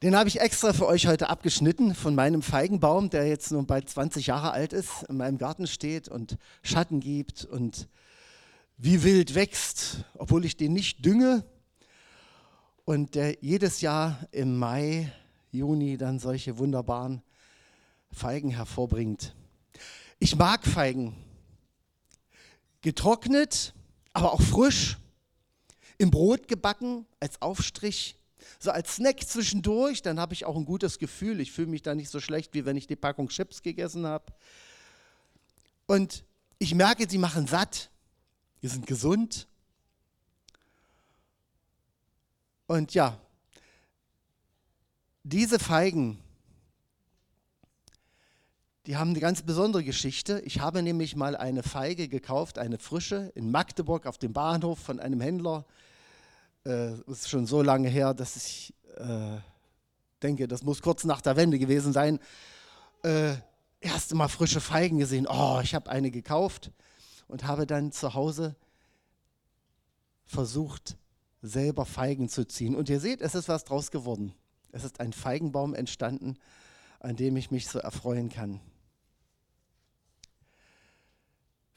Den habe ich extra für euch heute abgeschnitten von meinem Feigenbaum, der jetzt nun bald 20 Jahre alt ist, in meinem Garten steht und Schatten gibt und wie wild wächst, obwohl ich den nicht dünge und der jedes Jahr im Mai, Juni dann solche wunderbaren Feigen hervorbringt. Ich mag Feigen. Getrocknet, aber auch frisch, im Brot gebacken als Aufstrich so als Snack zwischendurch, dann habe ich auch ein gutes Gefühl. Ich fühle mich da nicht so schlecht, wie wenn ich die Packung Chips gegessen habe. Und ich merke, sie machen satt. Die sind gesund. Und ja, diese Feigen, die haben eine ganz besondere Geschichte. Ich habe nämlich mal eine Feige gekauft, eine frische, in Magdeburg auf dem Bahnhof von einem Händler äh, ist schon so lange her, dass ich äh, denke, das muss kurz nach der Wende gewesen sein. Äh, erste Mal frische Feigen gesehen. Oh, ich habe eine gekauft und habe dann zu Hause versucht, selber Feigen zu ziehen. Und ihr seht, es ist was draus geworden. Es ist ein Feigenbaum entstanden, an dem ich mich so erfreuen kann.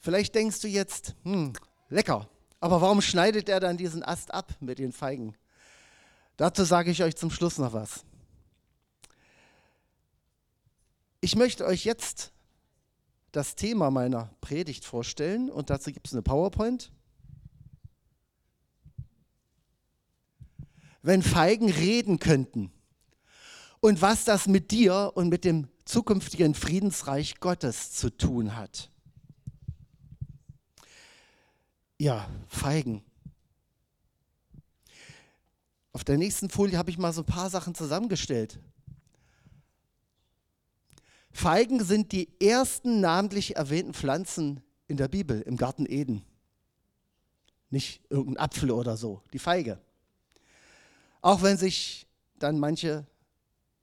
Vielleicht denkst du jetzt, hm, lecker, aber warum schneidet er dann diesen Ast ab mit den Feigen? Dazu sage ich euch zum Schluss noch was. Ich möchte euch jetzt das Thema meiner Predigt vorstellen und dazu gibt es eine PowerPoint. Wenn Feigen reden könnten und was das mit dir und mit dem zukünftigen Friedensreich Gottes zu tun hat. Ja, Feigen. Auf der nächsten Folie habe ich mal so ein paar Sachen zusammengestellt. Feigen sind die ersten namentlich erwähnten Pflanzen in der Bibel, im Garten Eden. Nicht irgendein Apfel oder so, die Feige. Auch wenn sich dann manche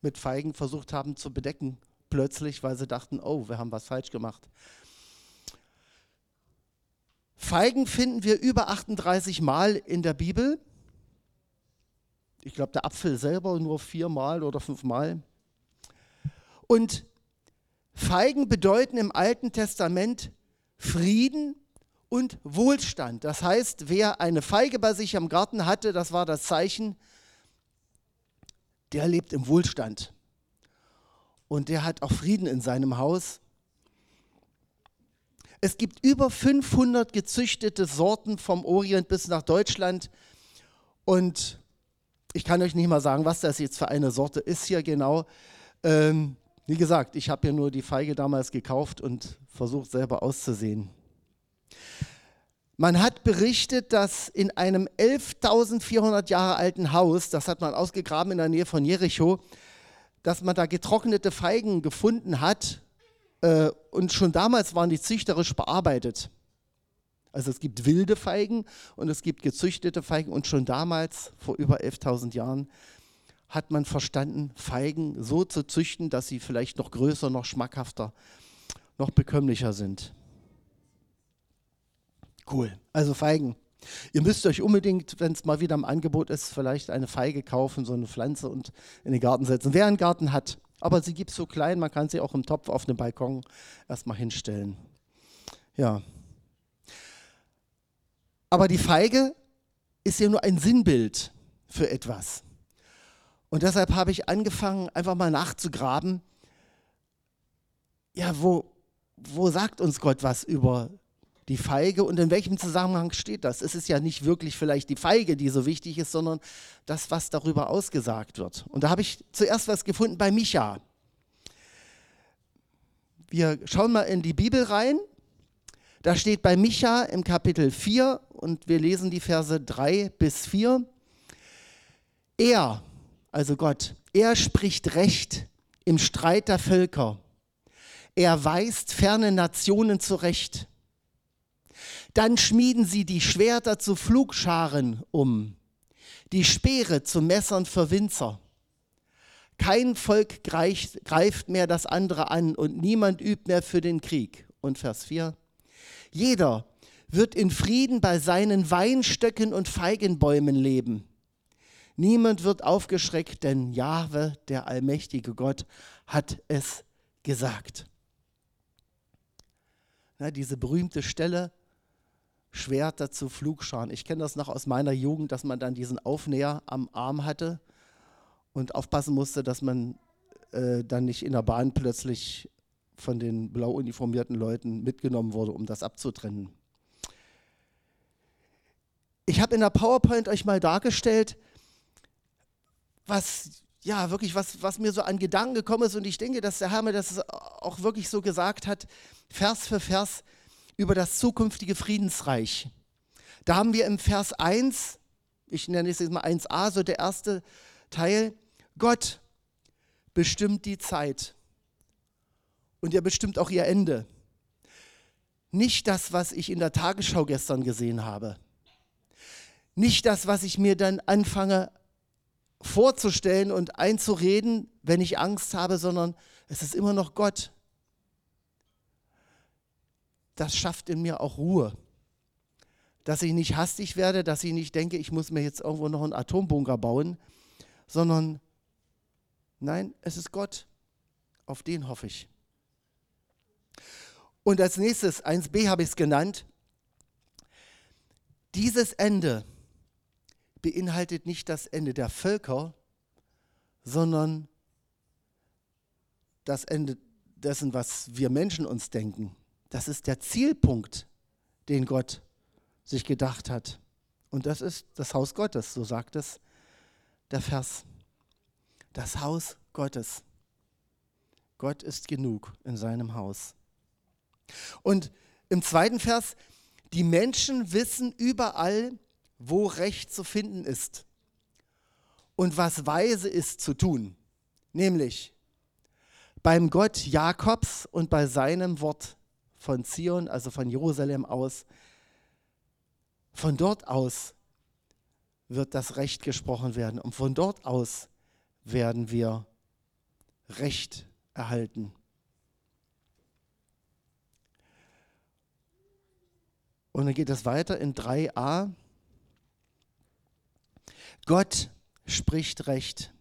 mit Feigen versucht haben zu bedecken, plötzlich, weil sie dachten, oh, wir haben was falsch gemacht. Feigen finden wir über 38 Mal in der Bibel. Ich glaube, der Apfel selber nur viermal oder fünfmal. Und Feigen bedeuten im Alten Testament Frieden und Wohlstand. Das heißt, wer eine Feige bei sich am Garten hatte, das war das Zeichen, der lebt im Wohlstand. Und der hat auch Frieden in seinem Haus. Es gibt über 500 gezüchtete Sorten vom Orient bis nach Deutschland. Und ich kann euch nicht mal sagen, was das jetzt für eine Sorte ist hier genau. Ähm, wie gesagt, ich habe ja nur die Feige damals gekauft und versucht selber auszusehen. Man hat berichtet, dass in einem 11.400 Jahre alten Haus, das hat man ausgegraben in der Nähe von Jericho, dass man da getrocknete Feigen gefunden hat und schon damals waren die züchterisch bearbeitet. Also es gibt wilde Feigen und es gibt gezüchtete Feigen und schon damals, vor über 11.000 Jahren, hat man verstanden, Feigen so zu züchten, dass sie vielleicht noch größer, noch schmackhafter, noch bekömmlicher sind. Cool. Also Feigen. Ihr müsst euch unbedingt, wenn es mal wieder im Angebot ist, vielleicht eine Feige kaufen, so eine Pflanze und in den Garten setzen. Wer einen Garten hat, aber sie gibt es so klein, man kann sie auch im Topf auf dem Balkon erstmal hinstellen. Ja. Aber die Feige ist ja nur ein Sinnbild für etwas. Und deshalb habe ich angefangen, einfach mal nachzugraben, ja, wo, wo sagt uns Gott was über die Feige und in welchem Zusammenhang steht das? Es ist ja nicht wirklich vielleicht die Feige, die so wichtig ist, sondern das, was darüber ausgesagt wird. Und da habe ich zuerst was gefunden bei Micha. Wir schauen mal in die Bibel rein. Da steht bei Micha im Kapitel 4 und wir lesen die Verse 3 bis 4. Er, also Gott, er spricht Recht im Streit der Völker. Er weist ferne Nationen zurecht. Dann schmieden sie die Schwerter zu Flugscharen um, die Speere zu Messern für Winzer. Kein Volk greift mehr das andere an und niemand übt mehr für den Krieg. Und Vers 4. Jeder wird in Frieden bei seinen Weinstöcken und Feigenbäumen leben. Niemand wird aufgeschreckt, denn Jahwe, der allmächtige Gott, hat es gesagt. Na, diese berühmte Stelle, Schwerter zu Flugscharen. Ich kenne das noch aus meiner Jugend, dass man dann diesen Aufnäher am Arm hatte und aufpassen musste, dass man äh, dann nicht in der Bahn plötzlich von den blau uniformierten Leuten mitgenommen wurde, um das abzutrennen. Ich habe in der PowerPoint euch mal dargestellt, was ja wirklich was, was mir so an Gedanken gekommen ist und ich denke, dass der Herr mir das auch wirklich so gesagt hat, Vers für Vers über das zukünftige Friedensreich. Da haben wir im Vers 1, ich nenne es jetzt mal 1a, so der erste Teil, Gott bestimmt die Zeit und er bestimmt auch ihr Ende. Nicht das, was ich in der Tagesschau gestern gesehen habe nicht das, was ich mir dann anfange vorzustellen und einzureden, wenn ich Angst habe, sondern es ist immer noch Gott. Das schafft in mir auch Ruhe. Dass ich nicht hastig werde, dass ich nicht denke, ich muss mir jetzt irgendwo noch einen Atombunker bauen, sondern nein, es ist Gott. Auf den hoffe ich. Und als nächstes, 1b habe ich es genannt, dieses Ende, beinhaltet nicht das Ende der Völker, sondern das Ende dessen, was wir Menschen uns denken. Das ist der Zielpunkt, den Gott sich gedacht hat. Und das ist das Haus Gottes, so sagt es der Vers. Das Haus Gottes. Gott ist genug in seinem Haus. Und im zweiten Vers, die Menschen wissen überall, wo Recht zu finden ist und was weise ist zu tun, nämlich beim Gott Jakobs und bei seinem Wort von Zion, also von Jerusalem aus. Von dort aus wird das Recht gesprochen werden und von dort aus werden wir Recht erhalten. Und dann geht es weiter in 3a. Gott spricht Recht.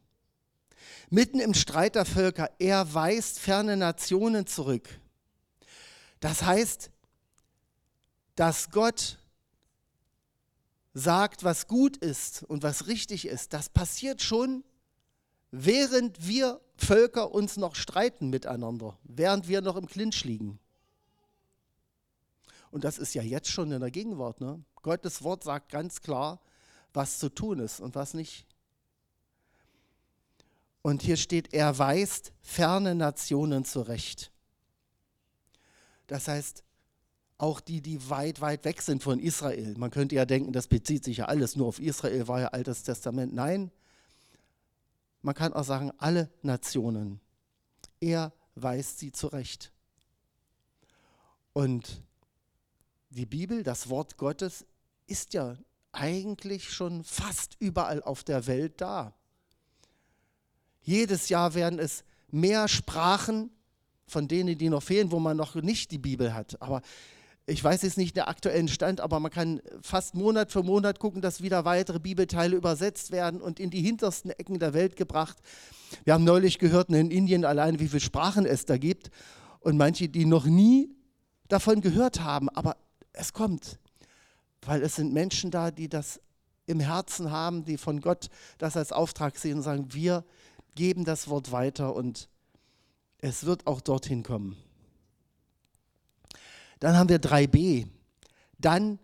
Mitten im Streit der Völker, er weist ferne Nationen zurück. Das heißt, dass Gott sagt, was gut ist und was richtig ist, das passiert schon, während wir Völker uns noch streiten miteinander, während wir noch im Clinch liegen. Und das ist ja jetzt schon in der Gegenwart. Ne? Gottes Wort sagt ganz klar, was zu tun ist und was nicht. Und hier steht, er weist ferne Nationen zurecht. Das heißt, auch die, die weit, weit weg sind von Israel. Man könnte ja denken, das bezieht sich ja alles nur auf Israel, war ja Altes Testament. Nein, man kann auch sagen, alle Nationen. Er weist sie zurecht. Und die Bibel, das Wort Gottes, ist ja eigentlich schon fast überall auf der Welt da. Jedes Jahr werden es mehr Sprachen von denen, die noch fehlen, wo man noch nicht die Bibel hat. Aber ich weiß jetzt nicht der aktuellen Stand, aber man kann fast Monat für Monat gucken, dass wieder weitere Bibelteile übersetzt werden und in die hintersten Ecken der Welt gebracht. Wir haben neulich gehört in Indien allein, wie viele Sprachen es da gibt und manche, die noch nie davon gehört haben, aber es kommt weil es sind Menschen da, die das im Herzen haben, die von Gott das als Auftrag sehen und sagen, wir geben das Wort weiter und es wird auch dorthin kommen. Dann haben wir 3b. Dann,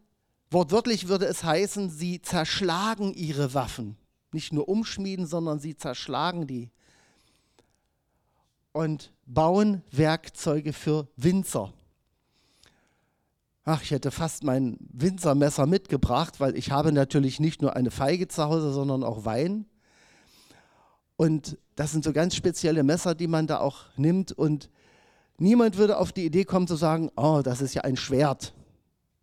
wortwörtlich würde es heißen, sie zerschlagen ihre Waffen. Nicht nur umschmieden, sondern sie zerschlagen die. Und bauen Werkzeuge für Winzer. Ach, ich hätte fast mein Winzermesser mitgebracht, weil ich habe natürlich nicht nur eine Feige zu Hause, sondern auch Wein. Und das sind so ganz spezielle Messer, die man da auch nimmt. Und niemand würde auf die Idee kommen zu sagen, oh, das ist ja ein Schwert.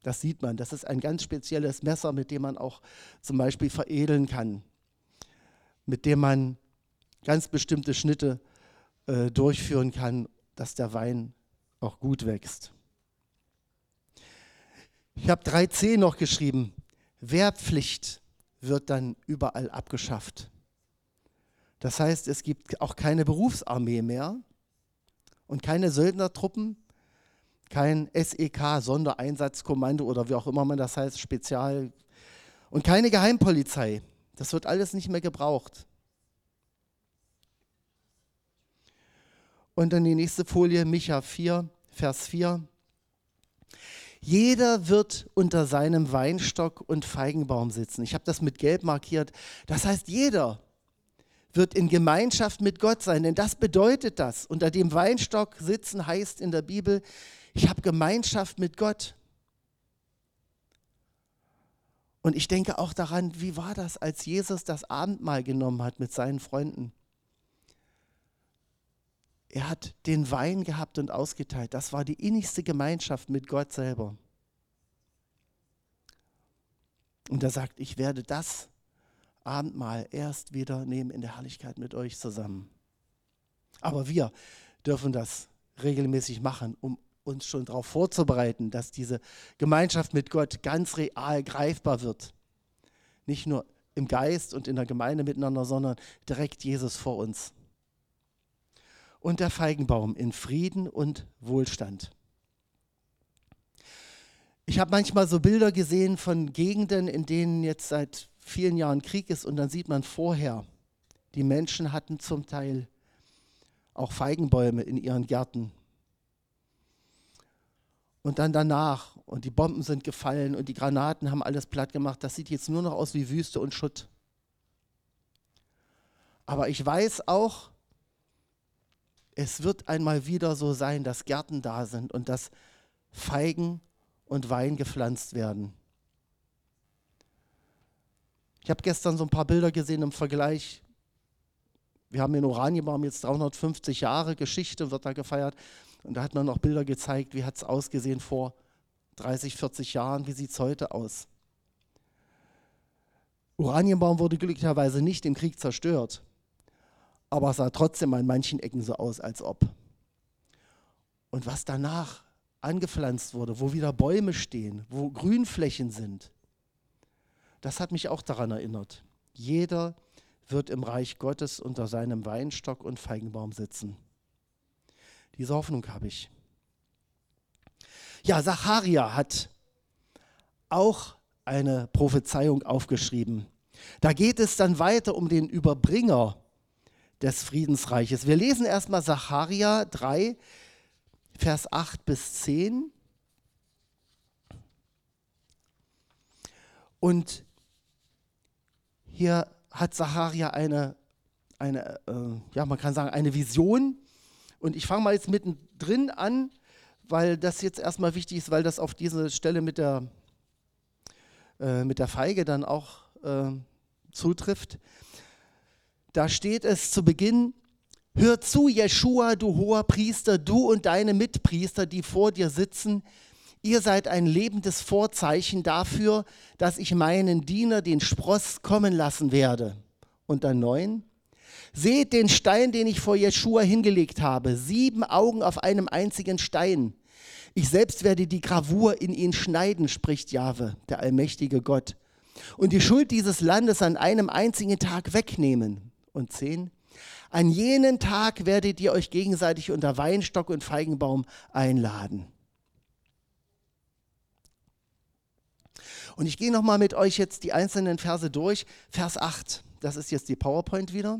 Das sieht man. Das ist ein ganz spezielles Messer, mit dem man auch zum Beispiel veredeln kann. Mit dem man ganz bestimmte Schnitte äh, durchführen kann, dass der Wein auch gut wächst. Ich habe 3c noch geschrieben. Wehrpflicht wird dann überall abgeschafft. Das heißt, es gibt auch keine Berufsarmee mehr und keine Söldnertruppen, kein SEK, Sondereinsatzkommando oder wie auch immer man das heißt, Spezial und keine Geheimpolizei. Das wird alles nicht mehr gebraucht. Und dann die nächste Folie, Micha 4, Vers 4. Jeder wird unter seinem Weinstock und Feigenbaum sitzen. Ich habe das mit Gelb markiert. Das heißt, jeder wird in Gemeinschaft mit Gott sein, denn das bedeutet das. Unter dem Weinstock sitzen heißt in der Bibel, ich habe Gemeinschaft mit Gott. Und ich denke auch daran, wie war das, als Jesus das Abendmahl genommen hat mit seinen Freunden? Er hat den Wein gehabt und ausgeteilt. Das war die innigste Gemeinschaft mit Gott selber. Und er sagt, ich werde das Abendmahl erst wieder nehmen in der Herrlichkeit mit euch zusammen. Aber wir dürfen das regelmäßig machen, um uns schon darauf vorzubereiten, dass diese Gemeinschaft mit Gott ganz real greifbar wird. Nicht nur im Geist und in der Gemeinde miteinander, sondern direkt Jesus vor uns und der Feigenbaum in Frieden und Wohlstand. Ich habe manchmal so Bilder gesehen von Gegenden, in denen jetzt seit vielen Jahren Krieg ist und dann sieht man vorher, die Menschen hatten zum Teil auch Feigenbäume in ihren Gärten. Und dann danach, und die Bomben sind gefallen und die Granaten haben alles platt gemacht, das sieht jetzt nur noch aus wie Wüste und Schutt. Aber ich weiß auch, es wird einmal wieder so sein, dass Gärten da sind und dass Feigen und Wein gepflanzt werden. Ich habe gestern so ein paar Bilder gesehen im Vergleich. Wir haben in Oranienbaum jetzt 350 Jahre Geschichte, wird da gefeiert. Und da hat man noch Bilder gezeigt, wie hat es ausgesehen vor 30, 40 Jahren, wie sieht es heute aus. Oranienbaum wurde glücklicherweise nicht im Krieg zerstört aber es sah trotzdem an manchen Ecken so aus, als ob. Und was danach angepflanzt wurde, wo wieder Bäume stehen, wo Grünflächen sind, das hat mich auch daran erinnert. Jeder wird im Reich Gottes unter seinem Weinstock und Feigenbaum sitzen. Diese Hoffnung habe ich. Ja, Zacharia hat auch eine Prophezeiung aufgeschrieben. Da geht es dann weiter um den Überbringer des Friedensreiches. Wir lesen erstmal Sacharja 3, Vers 8 bis 10. Und hier hat Sacharja eine, eine äh, ja, man kann sagen, eine Vision. Und ich fange mal jetzt mittendrin an, weil das jetzt erstmal wichtig ist, weil das auf diese Stelle mit der, äh, mit der Feige dann auch äh, zutrifft. Da steht es zu Beginn, hör zu, Jeschua, du hoher Priester, du und deine Mitpriester, die vor dir sitzen, ihr seid ein lebendes Vorzeichen dafür, dass ich meinen Diener den Spross kommen lassen werde. Und dann neun, seht den Stein, den ich vor Jeschua hingelegt habe, sieben Augen auf einem einzigen Stein. Ich selbst werde die Gravur in ihn schneiden, spricht Jahwe, der allmächtige Gott, und die Schuld dieses Landes an einem einzigen Tag wegnehmen und 10. An jenen Tag werdet ihr euch gegenseitig unter Weinstock und Feigenbaum einladen. Und ich gehe nochmal mit euch jetzt die einzelnen Verse durch. Vers 8, das ist jetzt die PowerPoint wieder.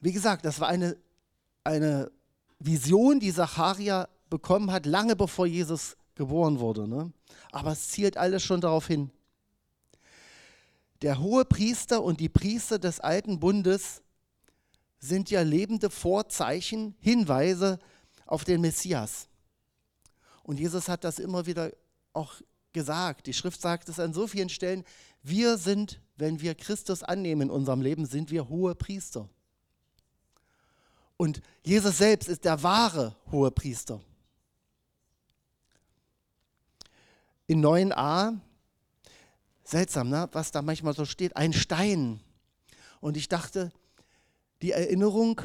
Wie gesagt, das war eine, eine Vision, die Zacharia bekommen hat, lange bevor Jesus geboren wurde. Ne? Aber es zielt alles schon darauf hin. Der hohe Priester und die Priester des alten Bundes sind ja lebende Vorzeichen, Hinweise auf den Messias. Und Jesus hat das immer wieder auch gesagt. Die Schrift sagt es an so vielen Stellen. Wir sind, wenn wir Christus annehmen in unserem Leben, sind wir hohe Priester. Und Jesus selbst ist der wahre hohe Priester. In 9a Seltsam, ne? was da manchmal so steht, ein Stein. Und ich dachte, die Erinnerung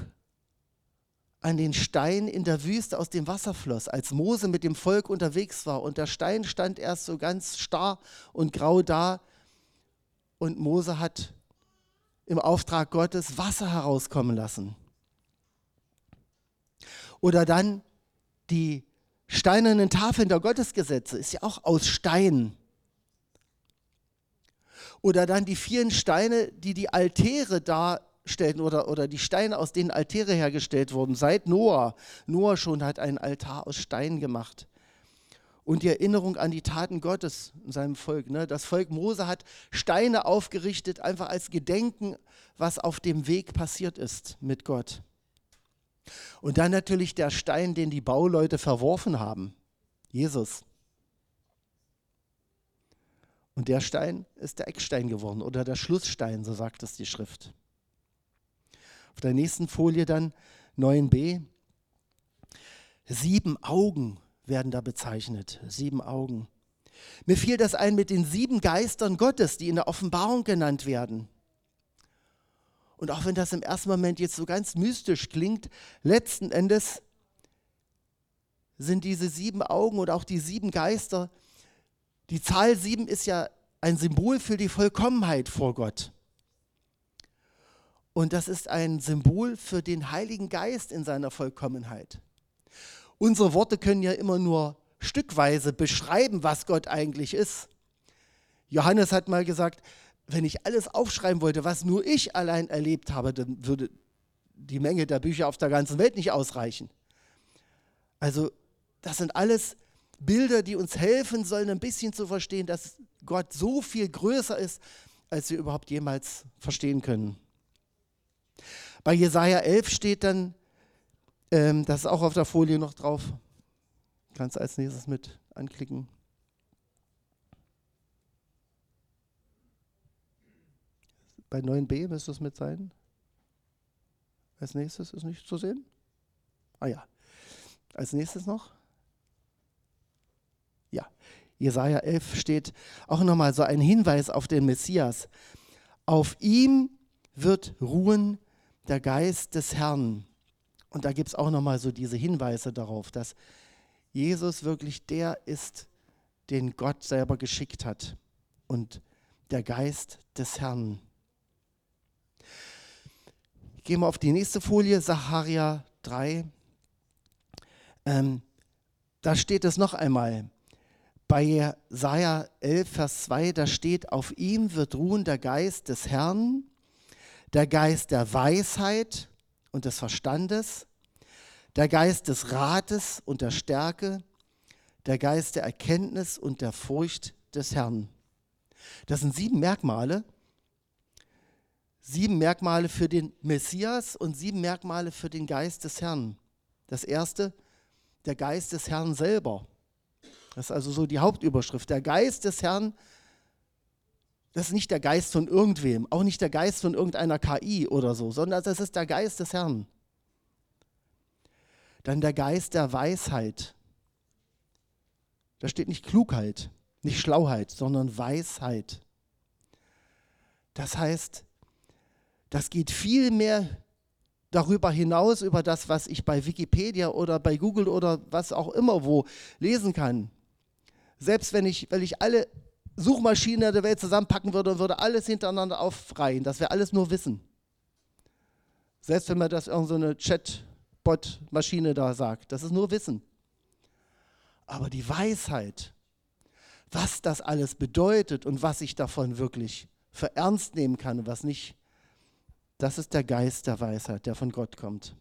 an den Stein in der Wüste aus dem Wasser floss, als Mose mit dem Volk unterwegs war. Und der Stein stand erst so ganz starr und grau da. Und Mose hat im Auftrag Gottes Wasser herauskommen lassen. Oder dann die steinernen Tafeln der Gottesgesetze, ist ja auch aus Stein. Oder dann die vielen Steine, die die Altäre darstellten oder, oder die Steine, aus denen Altäre hergestellt wurden, seit Noah. Noah schon hat einen Altar aus Stein gemacht. Und die Erinnerung an die Taten Gottes in seinem Volk. Ne? Das Volk Mose hat Steine aufgerichtet, einfach als Gedenken, was auf dem Weg passiert ist mit Gott. Und dann natürlich der Stein, den die Bauleute verworfen haben, Jesus. Und der Stein ist der Eckstein geworden oder der Schlussstein, so sagt es die Schrift. Auf der nächsten Folie dann 9b. Sieben Augen werden da bezeichnet. Sieben Augen. Mir fiel das ein mit den sieben Geistern Gottes, die in der Offenbarung genannt werden. Und auch wenn das im ersten Moment jetzt so ganz mystisch klingt, letzten Endes sind diese sieben Augen und auch die sieben Geister, die Zahl sieben ist ja ein Symbol für die Vollkommenheit vor Gott. Und das ist ein Symbol für den Heiligen Geist in seiner Vollkommenheit. Unsere Worte können ja immer nur stückweise beschreiben, was Gott eigentlich ist. Johannes hat mal gesagt, wenn ich alles aufschreiben wollte, was nur ich allein erlebt habe, dann würde die Menge der Bücher auf der ganzen Welt nicht ausreichen. Also das sind alles Bilder, die uns helfen sollen, ein bisschen zu verstehen, dass Gott so viel größer ist, als wir überhaupt jemals verstehen können. Bei Jesaja 11 steht dann, ähm, das ist auch auf der Folie noch drauf, kannst als nächstes mit anklicken. Bei 9b müsste es mit sein. Als nächstes ist nicht zu sehen. Ah ja. Als nächstes noch. Ja. Jesaja 11 steht auch nochmal so ein Hinweis auf den Messias. Auf ihm wird ruhen der Geist des Herrn. Und da gibt es auch nochmal so diese Hinweise darauf, dass Jesus wirklich der ist, den Gott selber geschickt hat. Und der Geist des Herrn. Gehen wir auf die nächste Folie, Sacharia 3. Ähm, da steht es noch einmal. Bei Jesaja 11, Vers 2, da steht: Auf ihm wird ruhen der Geist des Herrn, der Geist der Weisheit und des Verstandes, der Geist des Rates und der Stärke, der Geist der Erkenntnis und der Furcht des Herrn. Das sind sieben Merkmale, sieben Merkmale für den Messias und sieben Merkmale für den Geist des Herrn. Das erste, der Geist des Herrn selber. Das ist also so die Hauptüberschrift. Der Geist des Herrn, das ist nicht der Geist von irgendwem, auch nicht der Geist von irgendeiner KI oder so, sondern das ist der Geist des Herrn. Dann der Geist der Weisheit. Da steht nicht Klugheit, nicht Schlauheit, sondern Weisheit. Das heißt, das geht viel mehr darüber hinaus, über das, was ich bei Wikipedia oder bei Google oder was auch immer wo lesen kann. Selbst wenn ich, wenn ich alle Suchmaschinen der Welt zusammenpacken würde und würde alles hintereinander aufreihen, dass wir alles nur wissen. Selbst wenn man das irgendeine so Chatbot-Maschine da sagt, das ist nur Wissen. Aber die Weisheit, was das alles bedeutet und was ich davon wirklich für ernst nehmen kann und was nicht, das ist der Geist der Weisheit, der von Gott kommt.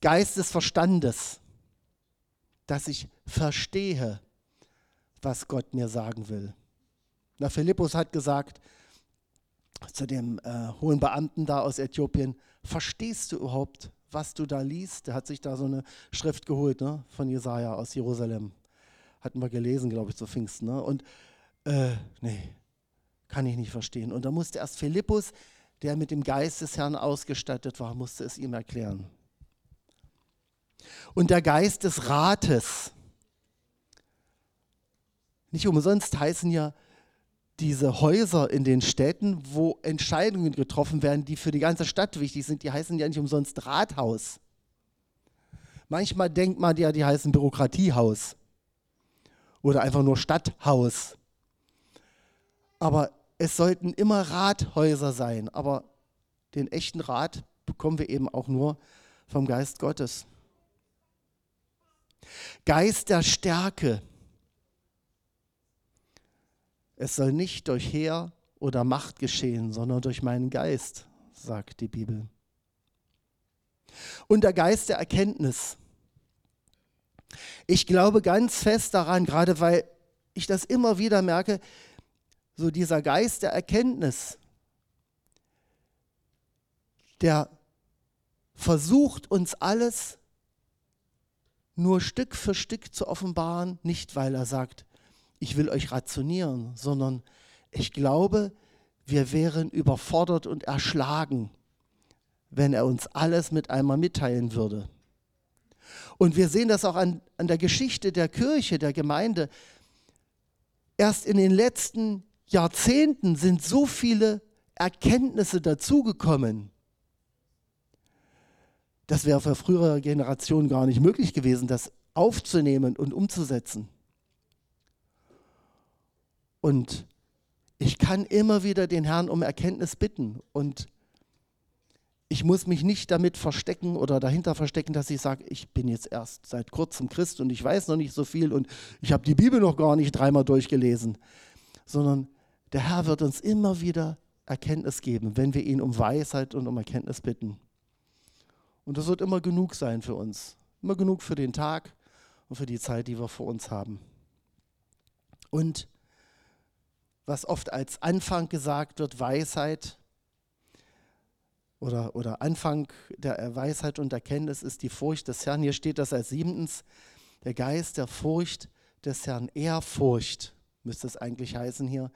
Geist des Verstandes, dass ich verstehe, was Gott mir sagen will. Na, Philippus hat gesagt zu dem äh, hohen Beamten da aus Äthiopien, verstehst du überhaupt, was du da liest? Der hat sich da so eine Schrift geholt ne, von Jesaja aus Jerusalem. Hatten wir gelesen, glaube ich, zu Pfingsten. Ne? Und äh, nee, kann ich nicht verstehen. Und da musste erst Philippus der mit dem Geist des Herrn ausgestattet war, musste es ihm erklären. Und der Geist des Rates. Nicht umsonst heißen ja diese Häuser in den Städten, wo Entscheidungen getroffen werden, die für die ganze Stadt wichtig sind, die heißen ja nicht umsonst Rathaus. Manchmal denkt man ja, die heißen Bürokratiehaus oder einfach nur Stadthaus. Aber es sollten immer Rathäuser sein. Aber den echten Rat bekommen wir eben auch nur vom Geist Gottes. Geist der Stärke. Es soll nicht durch Heer oder Macht geschehen, sondern durch meinen Geist, sagt die Bibel. Und der Geist der Erkenntnis. Ich glaube ganz fest daran, gerade weil ich das immer wieder merke, so dieser Geist der Erkenntnis, der versucht uns alles nur Stück für Stück zu offenbaren, nicht weil er sagt, ich will euch rationieren, sondern ich glaube, wir wären überfordert und erschlagen, wenn er uns alles mit einmal mitteilen würde. Und wir sehen das auch an, an der Geschichte der Kirche, der Gemeinde. Erst in den letzten Jahrzehnten sind so viele Erkenntnisse dazugekommen. Das wäre für frühere Generationen gar nicht möglich gewesen, das aufzunehmen und umzusetzen. Und ich kann immer wieder den Herrn um Erkenntnis bitten und ich muss mich nicht damit verstecken oder dahinter verstecken, dass ich sage, ich bin jetzt erst seit kurzem Christ und ich weiß noch nicht so viel und ich habe die Bibel noch gar nicht dreimal durchgelesen, sondern der Herr wird uns immer wieder Erkenntnis geben, wenn wir ihn um Weisheit und um Erkenntnis bitten. Und das wird immer genug sein für uns, immer genug für den Tag und für die Zeit, die wir vor uns haben. Und was oft als Anfang gesagt wird, Weisheit oder, oder Anfang der Weisheit und Erkenntnis ist die Furcht des Herrn. Hier steht das als siebtens, der Geist der Furcht des Herrn, Ehrfurcht müsste es eigentlich heißen hier,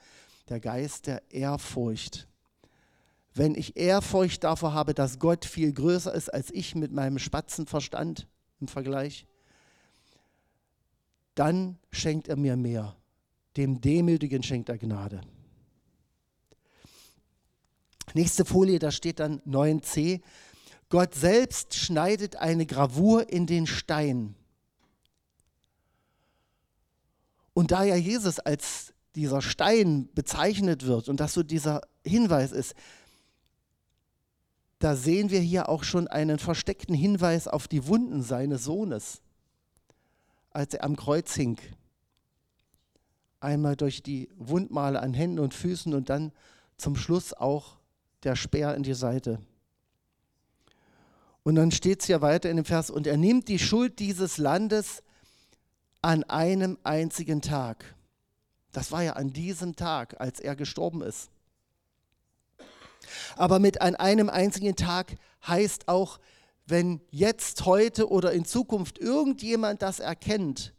der Geist der Ehrfurcht. Wenn ich Ehrfurcht davor habe, dass Gott viel größer ist als ich mit meinem Spatzenverstand im Vergleich, dann schenkt er mir mehr. Dem Demütigen schenkt er Gnade. Nächste Folie, da steht dann 9c. Gott selbst schneidet eine Gravur in den Stein. Und da ja Jesus als dieser Stein bezeichnet wird und das so dieser Hinweis ist, da sehen wir hier auch schon einen versteckten Hinweis auf die Wunden seines Sohnes, als er am Kreuz hing einmal durch die Wundmale an Händen und Füßen und dann zum Schluss auch der Speer in die Seite. Und dann steht es ja weiter in dem Vers, und er nimmt die Schuld dieses Landes an einem einzigen Tag. Das war ja an diesem Tag, als er gestorben ist. Aber mit an einem einzigen Tag heißt auch, wenn jetzt, heute oder in Zukunft irgendjemand das erkennt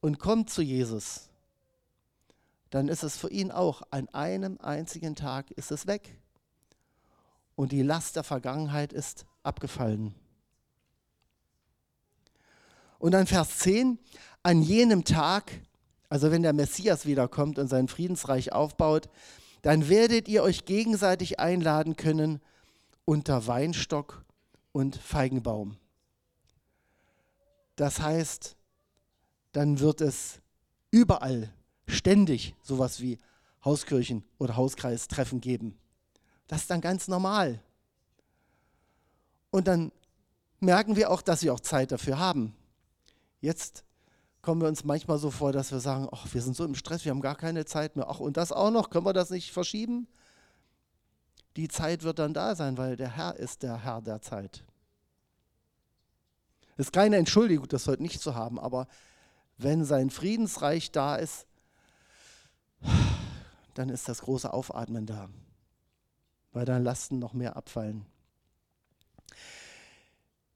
und kommt zu Jesus, dann ist es für ihn auch, an einem einzigen Tag ist es weg. Und die Last der Vergangenheit ist abgefallen. Und dann Vers 10, an jenem Tag, also wenn der Messias wiederkommt und sein Friedensreich aufbaut, dann werdet ihr euch gegenseitig einladen können unter Weinstock und Feigenbaum. Das heißt, dann wird es überall ständig sowas wie Hauskirchen oder Hauskreistreffen geben. Das ist dann ganz normal. Und dann merken wir auch, dass wir auch Zeit dafür haben. Jetzt kommen wir uns manchmal so vor, dass wir sagen, ach, wir sind so im Stress, wir haben gar keine Zeit mehr. Ach, und das auch noch, können wir das nicht verschieben? Die Zeit wird dann da sein, weil der Herr ist der Herr der Zeit. Es ist keine Entschuldigung, das heute nicht zu haben, aber wenn sein Friedensreich da ist, dann ist das große Aufatmen da, weil dann Lasten noch mehr abfallen.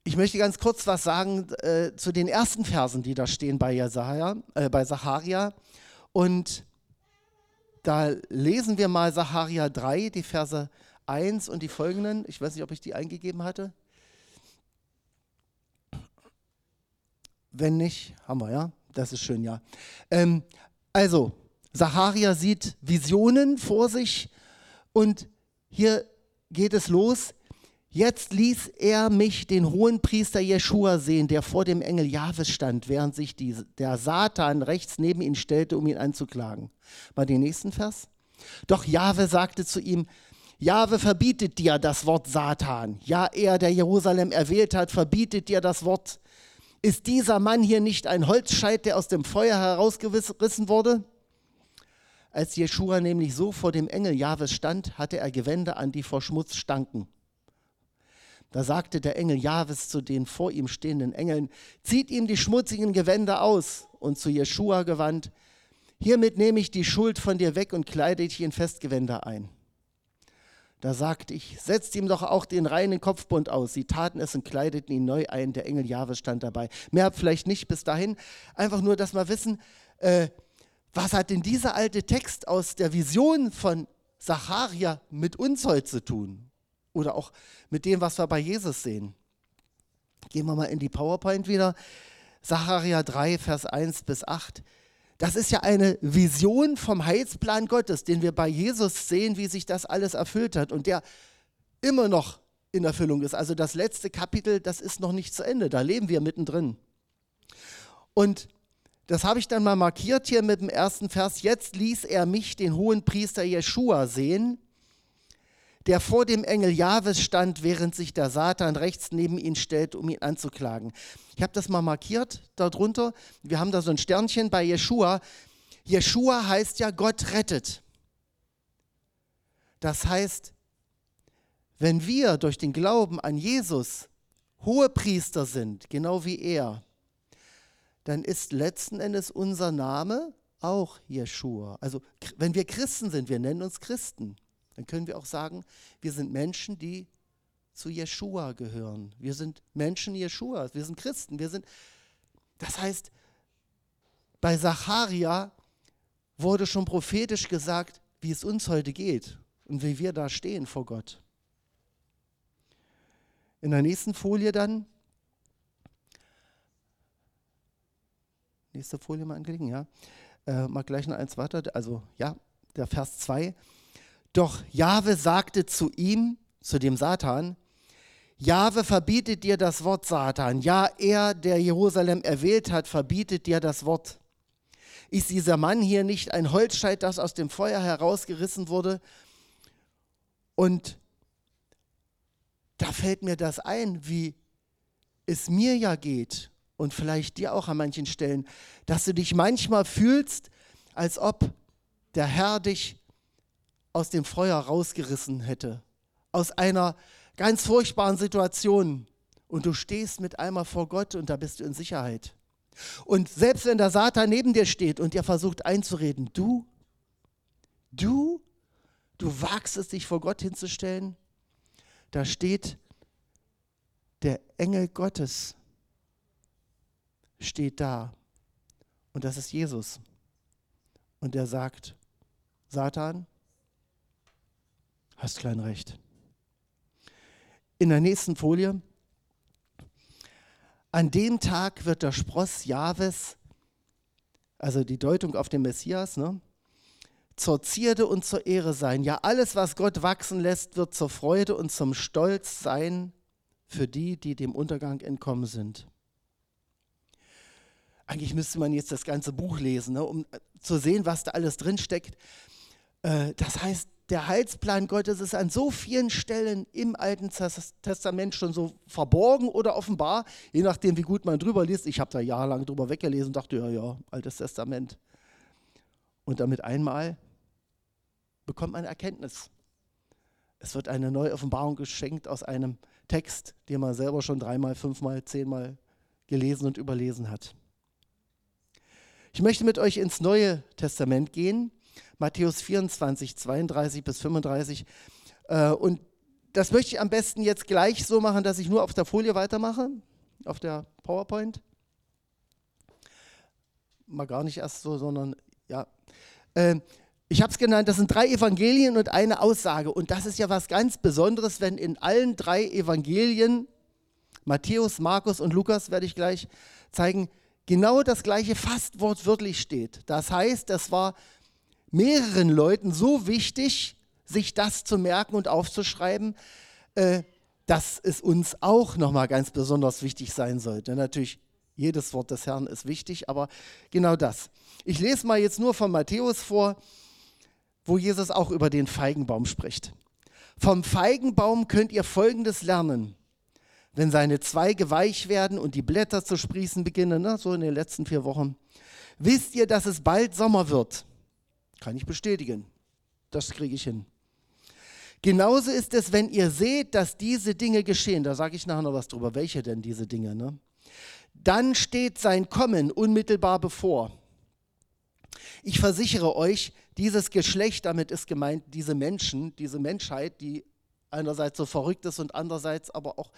Ich möchte ganz kurz was sagen äh, zu den ersten Versen, die da stehen bei, Jesaja, äh, bei Zacharia. Und da lesen wir mal Zacharia 3, die Verse 1 und die folgenden. Ich weiß nicht, ob ich die eingegeben hatte. Wenn nicht, haben wir, ja. Das ist schön, ja. Ähm, also, Zacharia sieht Visionen vor sich und hier geht es los. Jetzt ließ er mich, den hohen Priester Jeschua, sehen, der vor dem Engel Jahwes stand, während sich die, der Satan rechts neben ihn stellte, um ihn anzuklagen. Mal den nächsten Vers. Doch Jahwe sagte zu ihm, Jahwe verbietet dir das Wort Satan. Ja, er, der Jerusalem erwählt hat, verbietet dir das Wort. Ist dieser Mann hier nicht ein Holzscheit, der aus dem Feuer herausgerissen wurde? Als Jeschua nämlich so vor dem Engel Jahwes stand, hatte er Gewänder an, die vor Schmutz stanken. Da sagte der Engel Jahwes zu den vor ihm stehenden Engeln, zieht ihm die schmutzigen Gewänder aus. Und zu Jeschua gewandt, hiermit nehme ich die Schuld von dir weg und kleide dich in Festgewänder ein. Da sagte ich, setzt ihm doch auch den reinen Kopfbund aus. Sie taten es und kleideten ihn neu ein. Der Engel Jahwes stand dabei. Mehr vielleicht nicht bis dahin. Einfach nur, dass wir wissen, äh, was hat denn dieser alte Text aus der Vision von Zacharia mit uns heute zu tun? oder auch mit dem, was wir bei Jesus sehen. Gehen wir mal in die PowerPoint wieder. Sacharja 3, Vers 1 bis 8. Das ist ja eine Vision vom Heilsplan Gottes, den wir bei Jesus sehen, wie sich das alles erfüllt hat und der immer noch in Erfüllung ist. Also das letzte Kapitel, das ist noch nicht zu Ende, da leben wir mittendrin. Und das habe ich dann mal markiert hier mit dem ersten Vers. Jetzt ließ er mich, den hohen Priester Jeschua, sehen, der vor dem Engel Jahwes stand, während sich der Satan rechts neben ihn stellt, um ihn anzuklagen. Ich habe das mal markiert darunter. Wir haben da so ein Sternchen bei Jeshua. Jeshua heißt ja Gott rettet. Das heißt, wenn wir durch den Glauben an Jesus hohe Priester sind, genau wie er, dann ist letzten Endes unser Name auch Jeshua. Also wenn wir Christen sind, wir nennen uns Christen dann können wir auch sagen, wir sind Menschen, die zu Jeshua gehören. Wir sind Menschen Jeschuas, wir sind Christen, wir sind Das heißt, bei Zacharia wurde schon prophetisch gesagt, wie es uns heute geht und wie wir da stehen vor Gott. In der nächsten Folie dann, nächste Folie mal anklicken, ja, äh, mal gleich noch eins weiter, also ja, der Vers 2. Doch Jahwe sagte zu ihm, zu dem Satan, Jahwe verbietet dir das Wort Satan. Ja, er, der Jerusalem erwählt hat, verbietet dir das Wort. Ist dieser Mann hier nicht ein Holzscheit, das aus dem Feuer herausgerissen wurde? Und da fällt mir das ein, wie es mir ja geht und vielleicht dir auch an manchen Stellen, dass du dich manchmal fühlst, als ob der Herr dich aus dem Feuer rausgerissen hätte. Aus einer ganz furchtbaren Situation. Und du stehst mit einmal vor Gott und da bist du in Sicherheit. Und selbst wenn der Satan neben dir steht und dir versucht einzureden, du, du, du wagst es, dich vor Gott hinzustellen, da steht der Engel Gottes, steht da. Und das ist Jesus. Und der sagt, Satan, Hast klein recht. In der nächsten Folie. An dem Tag wird der Spross Jahwes, also die Deutung auf den Messias, ne, zur Zierde und zur Ehre sein. Ja, alles, was Gott wachsen lässt, wird zur Freude und zum Stolz sein für die, die dem Untergang entkommen sind. Eigentlich müsste man jetzt das ganze Buch lesen, ne, um zu sehen, was da alles drinsteckt. Äh, das heißt, der Heilsplan Gottes ist an so vielen Stellen im Alten Testament schon so verborgen oder offenbar, je nachdem, wie gut man drüber liest. Ich habe da jahrelang drüber weggelesen und dachte, ja, ja, Altes Testament. Und damit einmal bekommt man Erkenntnis. Es wird eine neue Offenbarung geschenkt aus einem Text, den man selber schon dreimal, fünfmal, zehnmal gelesen und überlesen hat. Ich möchte mit euch ins Neue Testament gehen Matthäus 24, 32 bis 35. Äh, und das möchte ich am besten jetzt gleich so machen, dass ich nur auf der Folie weitermache, auf der PowerPoint. Mal gar nicht erst so, sondern ja. Äh, ich habe es genannt, das sind drei Evangelien und eine Aussage. Und das ist ja was ganz Besonderes, wenn in allen drei Evangelien, Matthäus, Markus und Lukas, werde ich gleich zeigen, genau das gleiche fast wortwörtlich steht. Das heißt, das war mehreren Leuten so wichtig, sich das zu merken und aufzuschreiben, äh, dass es uns auch nochmal ganz besonders wichtig sein sollte. Natürlich, jedes Wort des Herrn ist wichtig, aber genau das. Ich lese mal jetzt nur von Matthäus vor, wo Jesus auch über den Feigenbaum spricht. Vom Feigenbaum könnt ihr Folgendes lernen. Wenn seine Zweige weich werden und die Blätter zu sprießen beginnen, ne, so in den letzten vier Wochen, wisst ihr, dass es bald Sommer wird. Kann ich bestätigen. Das kriege ich hin. Genauso ist es, wenn ihr seht, dass diese Dinge geschehen. Da sage ich nachher noch was drüber. Welche denn diese Dinge? Ne? Dann steht sein Kommen unmittelbar bevor. Ich versichere euch, dieses Geschlecht, damit ist gemeint diese Menschen, diese Menschheit, die einerseits so verrückt ist und andererseits aber auch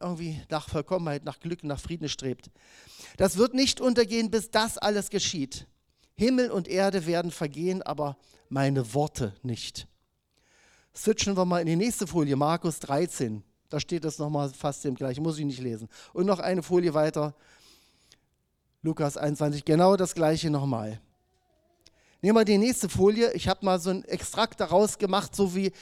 irgendwie nach Vollkommenheit, nach Glück, nach Frieden strebt. Das wird nicht untergehen, bis das alles geschieht. Himmel und Erde werden vergehen, aber meine Worte nicht. Switchen wir mal in die nächste Folie, Markus 13. Da steht es nochmal fast dem gleichen, muss ich nicht lesen. Und noch eine Folie weiter, Lukas 21, genau das gleiche nochmal. Nehmen wir die nächste Folie. Ich habe mal so einen Extrakt daraus gemacht, so wie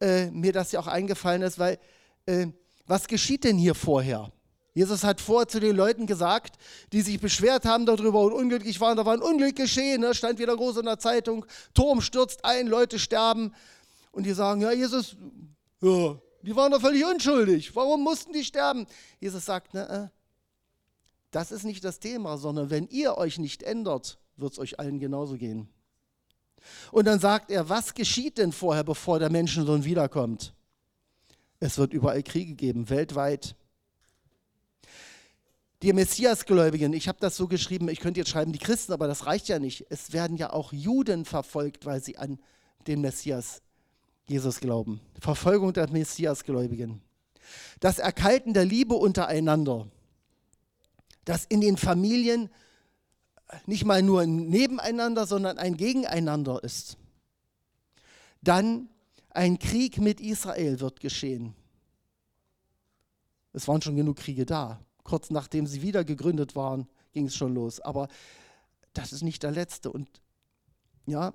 äh, mir das ja auch eingefallen ist, weil äh, was geschieht denn hier vorher? Jesus hat vorher zu den Leuten gesagt, die sich beschwert haben darüber und unglücklich waren, da war ein Unglück geschehen, ne? stand wieder groß in der Zeitung, Turm stürzt ein, Leute sterben. Und die sagen, ja, Jesus, ja, die waren doch völlig unschuldig, warum mussten die sterben? Jesus sagt, ne, das ist nicht das Thema, sondern wenn ihr euch nicht ändert, wird es euch allen genauso gehen. Und dann sagt er, was geschieht denn vorher, bevor der Menschensohn wiederkommt? Es wird überall Kriege geben, weltweit. Die Messiasgläubigen, ich habe das so geschrieben, ich könnte jetzt schreiben die Christen, aber das reicht ja nicht. Es werden ja auch Juden verfolgt, weil sie an den Messias Jesus glauben. Verfolgung der Messiasgläubigen. Das Erkalten der Liebe untereinander. Das in den Familien nicht mal nur ein Nebeneinander, sondern ein Gegeneinander ist. Dann ein Krieg mit Israel wird geschehen. Es waren schon genug Kriege da. Kurz nachdem sie wieder gegründet waren, ging es schon los. Aber das ist nicht der letzte. Und ja,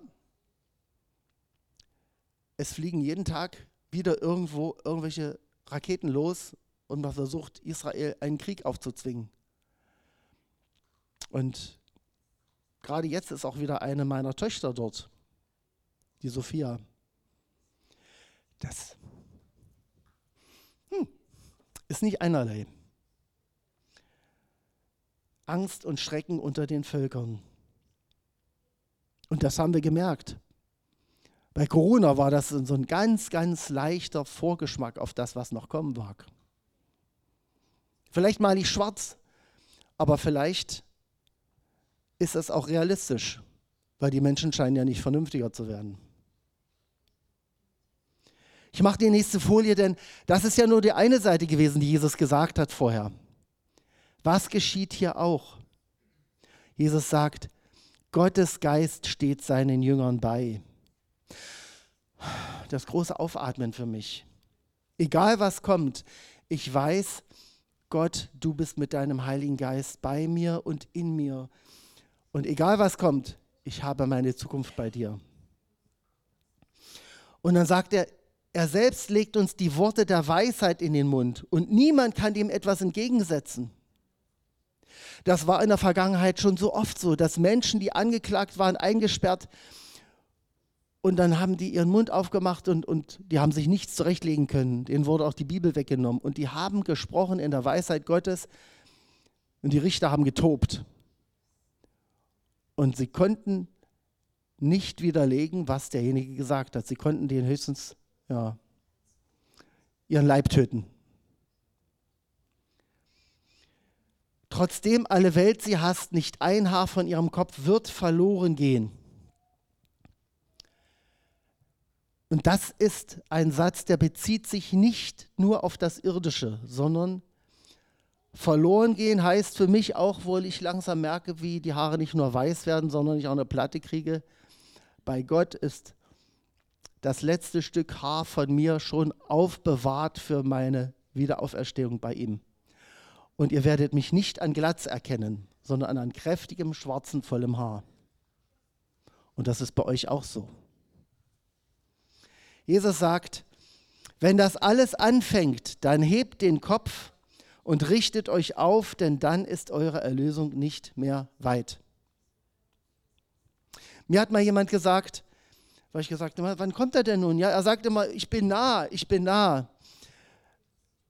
es fliegen jeden Tag wieder irgendwo irgendwelche Raketen los und man versucht, Israel einen Krieg aufzuzwingen. Und gerade jetzt ist auch wieder eine meiner Töchter dort, die Sophia. Das hm, ist nicht einerlei. Angst und Schrecken unter den Völkern. Und das haben wir gemerkt. Bei Corona war das so ein ganz, ganz leichter Vorgeschmack auf das, was noch kommen mag. Vielleicht mal nicht schwarz, aber vielleicht ist es auch realistisch, weil die Menschen scheinen ja nicht vernünftiger zu werden. Ich mache die nächste Folie, denn das ist ja nur die eine Seite gewesen, die Jesus gesagt hat vorher. Was geschieht hier auch? Jesus sagt, Gottes Geist steht seinen Jüngern bei. Das große Aufatmen für mich. Egal was kommt, ich weiß, Gott, du bist mit deinem Heiligen Geist bei mir und in mir. Und egal was kommt, ich habe meine Zukunft bei dir. Und dann sagt er, er selbst legt uns die Worte der Weisheit in den Mund und niemand kann dem etwas entgegensetzen. Das war in der Vergangenheit schon so oft so, dass Menschen, die angeklagt waren, eingesperrt und dann haben die ihren Mund aufgemacht und, und die haben sich nichts zurechtlegen können. Denen wurde auch die Bibel weggenommen. Und die haben gesprochen in der Weisheit Gottes und die Richter haben getobt. Und sie konnten nicht widerlegen, was derjenige gesagt hat. Sie konnten den höchstens ja, ihren Leib töten. Trotzdem alle Welt sie hasst, nicht ein Haar von ihrem Kopf wird verloren gehen. Und das ist ein Satz, der bezieht sich nicht nur auf das Irdische, sondern verloren gehen heißt für mich auch, wo ich langsam merke, wie die Haare nicht nur weiß werden, sondern ich auch eine Platte kriege. Bei Gott ist das letzte Stück Haar von mir schon aufbewahrt für meine Wiederauferstehung bei ihm. Und ihr werdet mich nicht an Glatz erkennen, sondern an kräftigem, schwarzen, vollem Haar. Und das ist bei euch auch so. Jesus sagt, Wenn das alles anfängt, dann hebt den Kopf und richtet euch auf, denn dann ist eure Erlösung nicht mehr weit. Mir hat mal jemand gesagt, weil ich gesagt habe, wann kommt er denn nun? Ja, er sagt immer, ich bin nah, ich bin nah.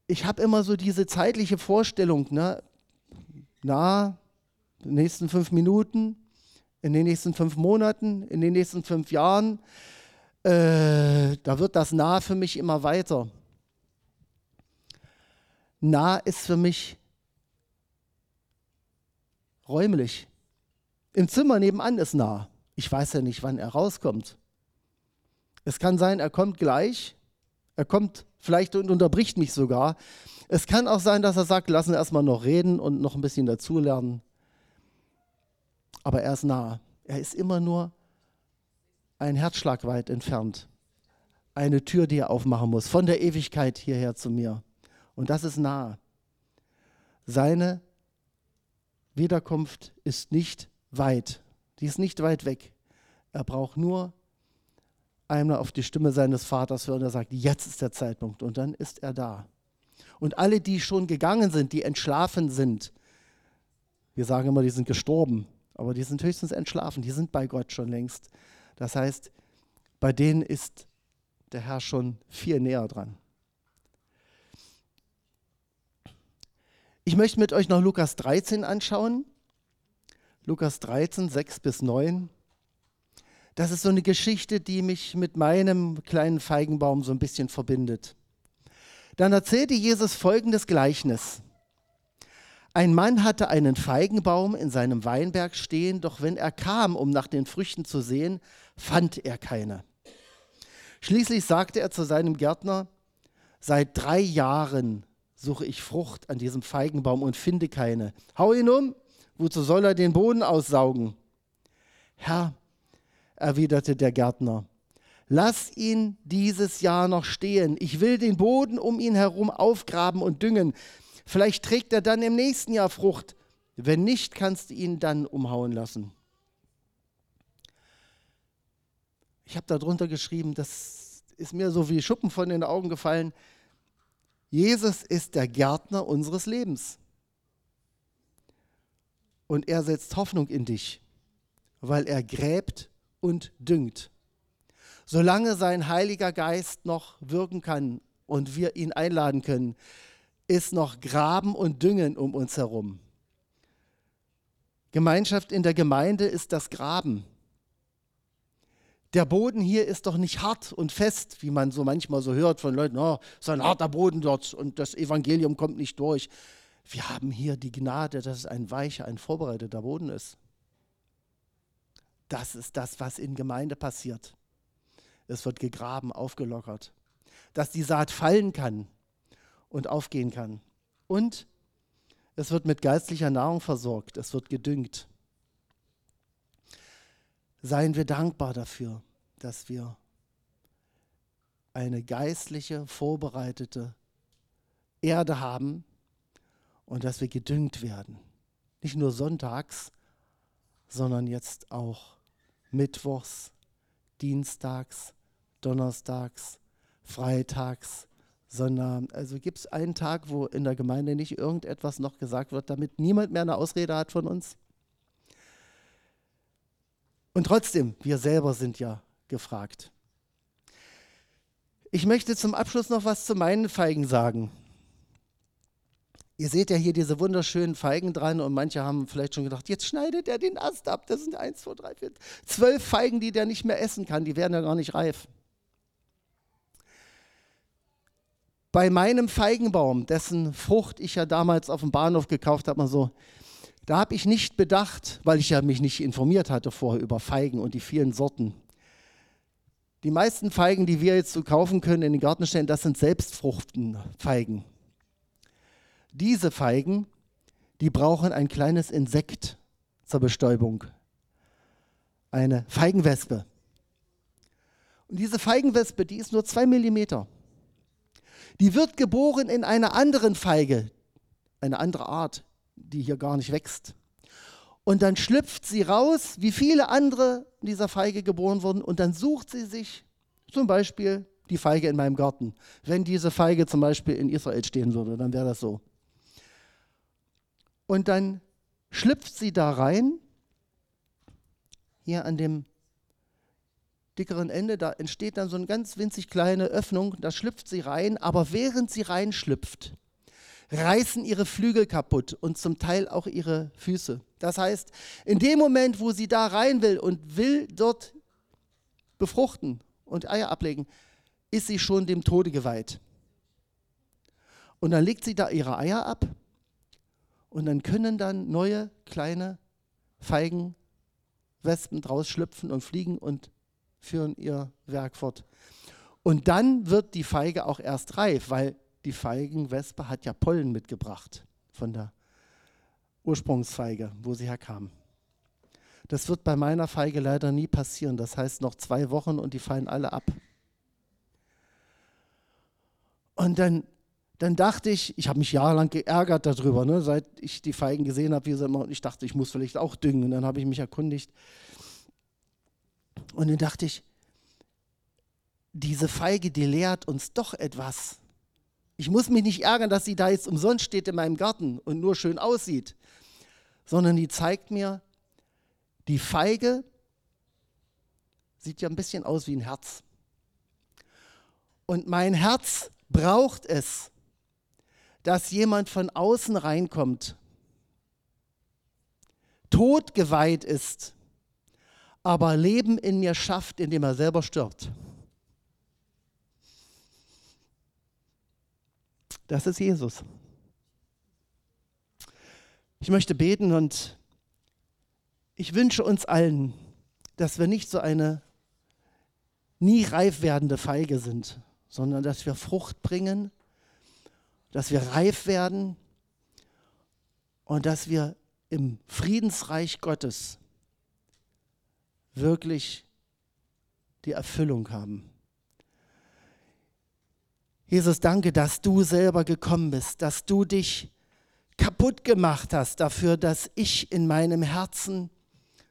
Ich habe immer so diese zeitliche Vorstellung, ne? nah, in den nächsten fünf Minuten, in den nächsten fünf Monaten, in den nächsten fünf Jahren. Äh, da wird das nah für mich immer weiter. Nah ist für mich räumlich. Im Zimmer nebenan ist nah. Ich weiß ja nicht, wann er rauskommt. Es kann sein, er kommt gleich. Er kommt vielleicht und unterbricht mich sogar. Es kann auch sein, dass er sagt, lassen wir erstmal noch reden und noch ein bisschen dazulernen. Aber er ist nah. Er ist immer nur ein Herzschlag weit entfernt. Eine Tür, die er aufmachen muss, von der Ewigkeit hierher zu mir. Und das ist nah. Seine Wiederkunft ist nicht weit. Die ist nicht weit weg. Er braucht nur einmal auf die Stimme seines Vaters hören, der sagt, jetzt ist der Zeitpunkt und dann ist er da. Und alle, die schon gegangen sind, die entschlafen sind, wir sagen immer, die sind gestorben, aber die sind höchstens entschlafen, die sind bei Gott schon längst. Das heißt, bei denen ist der Herr schon viel näher dran. Ich möchte mit euch noch Lukas 13 anschauen. Lukas 13, 6 bis 9. Das ist so eine Geschichte, die mich mit meinem kleinen Feigenbaum so ein bisschen verbindet. Dann erzählte Jesus folgendes Gleichnis. Ein Mann hatte einen Feigenbaum in seinem Weinberg stehen, doch wenn er kam, um nach den Früchten zu sehen, fand er keine. Schließlich sagte er zu seinem Gärtner, seit drei Jahren suche ich Frucht an diesem Feigenbaum und finde keine. Hau ihn um, wozu soll er den Boden aussaugen? Herr, erwiderte der Gärtner. Lass ihn dieses Jahr noch stehen. Ich will den Boden um ihn herum aufgraben und düngen. Vielleicht trägt er dann im nächsten Jahr Frucht. Wenn nicht, kannst du ihn dann umhauen lassen. Ich habe darunter geschrieben, das ist mir so wie Schuppen von den Augen gefallen. Jesus ist der Gärtner unseres Lebens. Und er setzt Hoffnung in dich, weil er gräbt und düngt. Solange sein Heiliger Geist noch wirken kann und wir ihn einladen können, ist noch Graben und Düngen um uns herum. Gemeinschaft in der Gemeinde ist das Graben. Der Boden hier ist doch nicht hart und fest, wie man so manchmal so hört von Leuten, oh, ist ein harter Boden dort und das Evangelium kommt nicht durch. Wir haben hier die Gnade, dass es ein weicher, ein vorbereiteter Boden ist. Das ist das, was in Gemeinde passiert. Es wird gegraben, aufgelockert. Dass die Saat fallen kann und aufgehen kann. Und es wird mit geistlicher Nahrung versorgt. Es wird gedüngt. Seien wir dankbar dafür, dass wir eine geistliche, vorbereitete Erde haben und dass wir gedüngt werden. Nicht nur sonntags, sondern jetzt auch mittwochs, dienstags, donnerstags, freitags, sondern also gibt es einen Tag, wo in der Gemeinde nicht irgendetwas noch gesagt wird, damit niemand mehr eine Ausrede hat von uns? Und trotzdem, wir selber sind ja gefragt. Ich möchte zum Abschluss noch was zu meinen Feigen sagen. Ihr seht ja hier diese wunderschönen Feigen dran und manche haben vielleicht schon gedacht, jetzt schneidet er den Ast ab. Das sind eins, zwei, drei, vier, zwölf Feigen, die der nicht mehr essen kann. Die werden ja gar nicht reif. Bei meinem Feigenbaum, dessen Frucht ich ja damals auf dem Bahnhof gekauft habe, so, da habe ich nicht bedacht, weil ich ja mich nicht informiert hatte vorher über Feigen und die vielen Sorten. Die meisten Feigen, die wir jetzt so kaufen können in den Garten stellen, das sind Selbstfruchtenfeigen. Diese Feigen, die brauchen ein kleines Insekt zur Bestäubung. Eine Feigenwespe. Und diese Feigenwespe, die ist nur zwei Millimeter. Die wird geboren in einer anderen Feige, eine andere Art, die hier gar nicht wächst. Und dann schlüpft sie raus, wie viele andere dieser Feige geboren wurden, und dann sucht sie sich zum Beispiel die Feige in meinem Garten. Wenn diese Feige zum Beispiel in Israel stehen würde, dann wäre das so. Und dann schlüpft sie da rein, hier an dem dickeren Ende, da entsteht dann so eine ganz winzig kleine Öffnung, da schlüpft sie rein, aber während sie reinschlüpft, reißen ihre Flügel kaputt und zum Teil auch ihre Füße. Das heißt, in dem Moment, wo sie da rein will und will dort befruchten und Eier ablegen, ist sie schon dem Tode geweiht. Und dann legt sie da ihre Eier ab und dann können dann neue kleine Feigen, Wespen draus schlüpfen und fliegen und führen ihr Werk fort. Und dann wird die Feige auch erst reif, weil die Feigenwespe hat ja Pollen mitgebracht von der Ursprungsfeige, wo sie herkam. Das wird bei meiner Feige leider nie passieren. Das heißt noch zwei Wochen und die fallen alle ab. Und dann, dann dachte ich, ich habe mich jahrelang geärgert darüber, ne, seit ich die Feigen gesehen habe, wie sie immer, und ich dachte, ich muss vielleicht auch düngen. Und dann habe ich mich erkundigt. Und dann dachte ich, diese Feige, die lehrt uns doch etwas. Ich muss mich nicht ärgern, dass sie da jetzt umsonst steht in meinem Garten und nur schön aussieht, sondern die zeigt mir, die Feige sieht ja ein bisschen aus wie ein Herz. Und mein Herz braucht es, dass jemand von außen reinkommt, totgeweiht ist, aber Leben in mir schafft, indem er selber stirbt. Das ist Jesus. Ich möchte beten und ich wünsche uns allen, dass wir nicht so eine nie reif werdende Feige sind, sondern dass wir Frucht bringen, dass wir reif werden und dass wir im Friedensreich Gottes wirklich die Erfüllung haben. Jesus, danke, dass du selber gekommen bist, dass du dich kaputt gemacht hast dafür, dass ich in meinem Herzen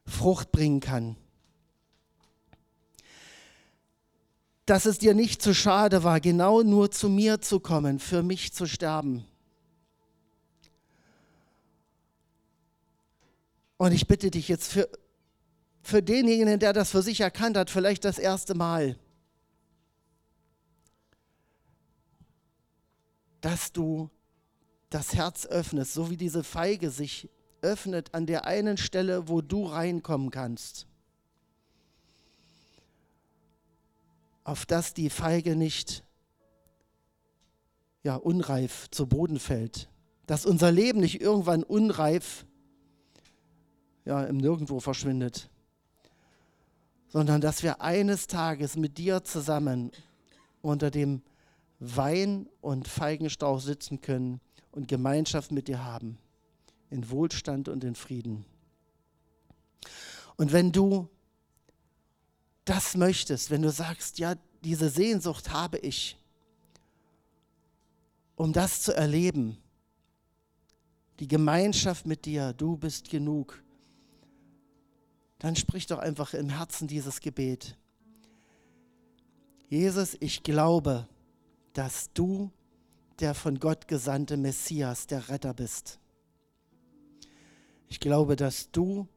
Frucht bringen kann. Dass es dir nicht zu schade war, genau nur zu mir zu kommen, für mich zu sterben. Und ich bitte dich jetzt für, für denjenigen, der das für sich erkannt hat, vielleicht das erste Mal, dass du das Herz öffnest, so wie diese Feige sich öffnet an der einen Stelle, wo du reinkommen kannst. Auf dass die Feige nicht ja, unreif zu Boden fällt. Dass unser Leben nicht irgendwann unreif ja, im Nirgendwo verschwindet. Sondern dass wir eines Tages mit dir zusammen unter dem Wein- und Feigenstrauch sitzen können und Gemeinschaft mit dir haben in Wohlstand und in Frieden. Und wenn du das möchtest, wenn du sagst, ja, diese Sehnsucht habe ich, um das zu erleben, die Gemeinschaft mit dir, du bist genug, dann sprich doch einfach im Herzen dieses Gebet. Jesus, ich glaube, dass du der von Gott gesandte Messias, der Retter bist. Ich glaube, dass du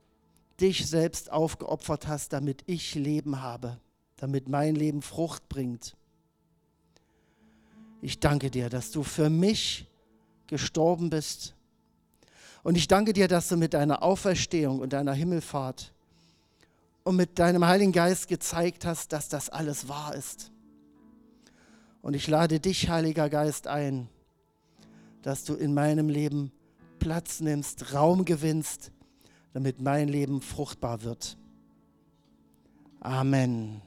dich selbst aufgeopfert hast, damit ich Leben habe, damit mein Leben Frucht bringt. Ich danke dir, dass du für mich gestorben bist. Und ich danke dir, dass du mit deiner Auferstehung und deiner Himmelfahrt und mit deinem Heiligen Geist gezeigt hast, dass das alles wahr ist. Und ich lade dich, Heiliger Geist, ein, dass du in meinem Leben Platz nimmst, Raum gewinnst, damit mein Leben fruchtbar wird. Amen.